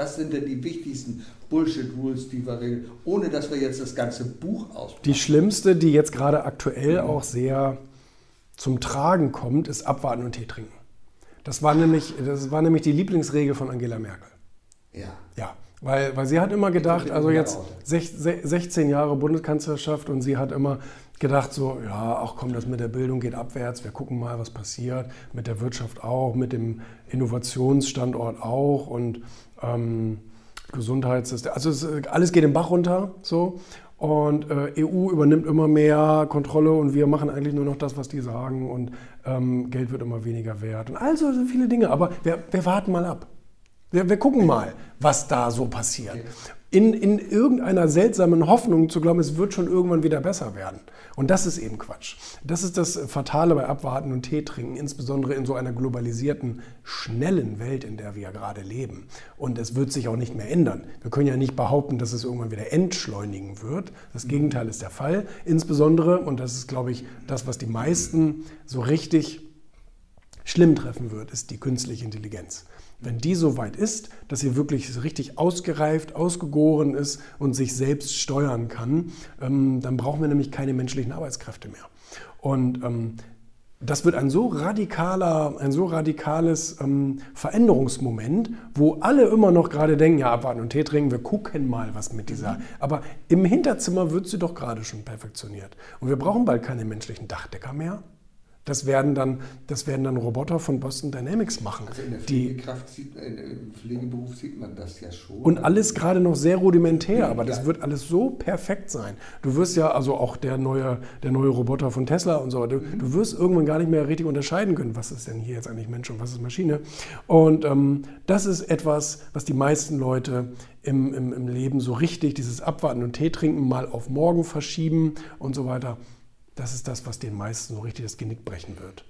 Was sind denn die wichtigsten Bullshit-Rules, die wir regeln, ohne dass wir jetzt das ganze Buch ausprobieren? Die schlimmste, die jetzt gerade aktuell auch sehr zum Tragen kommt, ist Abwarten und Tee trinken. Das war nämlich, das war nämlich die Lieblingsregel von Angela Merkel. Ja. Ja, weil, weil sie hat immer gedacht, also jetzt 16 Jahre Bundeskanzlerschaft und sie hat immer gedacht so, ja, ach komm, das mit der Bildung geht abwärts, wir gucken mal, was passiert, mit der Wirtschaft auch, mit dem Innovationsstandort auch und ähm, Gesundheitssystem, also es, alles geht den Bach runter, so. Und äh, EU übernimmt immer mehr Kontrolle und wir machen eigentlich nur noch das, was die sagen und ähm, Geld wird immer weniger wert und also so viele Dinge. Aber wir, wir warten mal ab. Wir, wir, gucken mal, was da so passiert. In, in irgendeiner seltsamen Hoffnung zu glauben, es wird schon irgendwann wieder besser werden. Und das ist eben Quatsch. Das ist das Fatale bei Abwarten und Tee trinken, insbesondere in so einer globalisierten, schnellen Welt, in der wir ja gerade leben. Und es wird sich auch nicht mehr ändern. Wir können ja nicht behaupten, dass es irgendwann wieder entschleunigen wird. Das Gegenteil ist der Fall. Insbesondere, und das ist, glaube ich, das, was die meisten so richtig schlimm treffen wird, ist die künstliche Intelligenz. Wenn die so weit ist, dass sie wirklich richtig ausgereift, ausgegoren ist und sich selbst steuern kann, ähm, dann brauchen wir nämlich keine menschlichen Arbeitskräfte mehr. Und ähm, das wird ein so radikaler, ein so radikales ähm, Veränderungsmoment, wo alle immer noch gerade denken, ja, abwarten und Tee trinken, wir gucken mal, was mit dieser. Mhm. Aber im Hinterzimmer wird sie doch gerade schon perfektioniert. Und wir brauchen bald keine menschlichen Dachdecker mehr. Das werden dann, das werden dann Roboter von Boston Dynamics machen. Also in der Pflegekraft sieht, im Pflegeberuf sieht man das ja schon. Und alles gerade noch sehr rudimentär, aber das wird alles so perfekt sein. Du wirst ja, also auch der neue, der neue Roboter von Tesla und so, du, mhm. du wirst irgendwann gar nicht mehr richtig unterscheiden können, was ist denn hier jetzt eigentlich Mensch und was ist Maschine. Und ähm, das ist etwas, was die meisten Leute im, im, im Leben so richtig, dieses Abwarten und Tee trinken, mal auf morgen verschieben und so weiter das ist das, was den meisten so richtig das Genick brechen wird.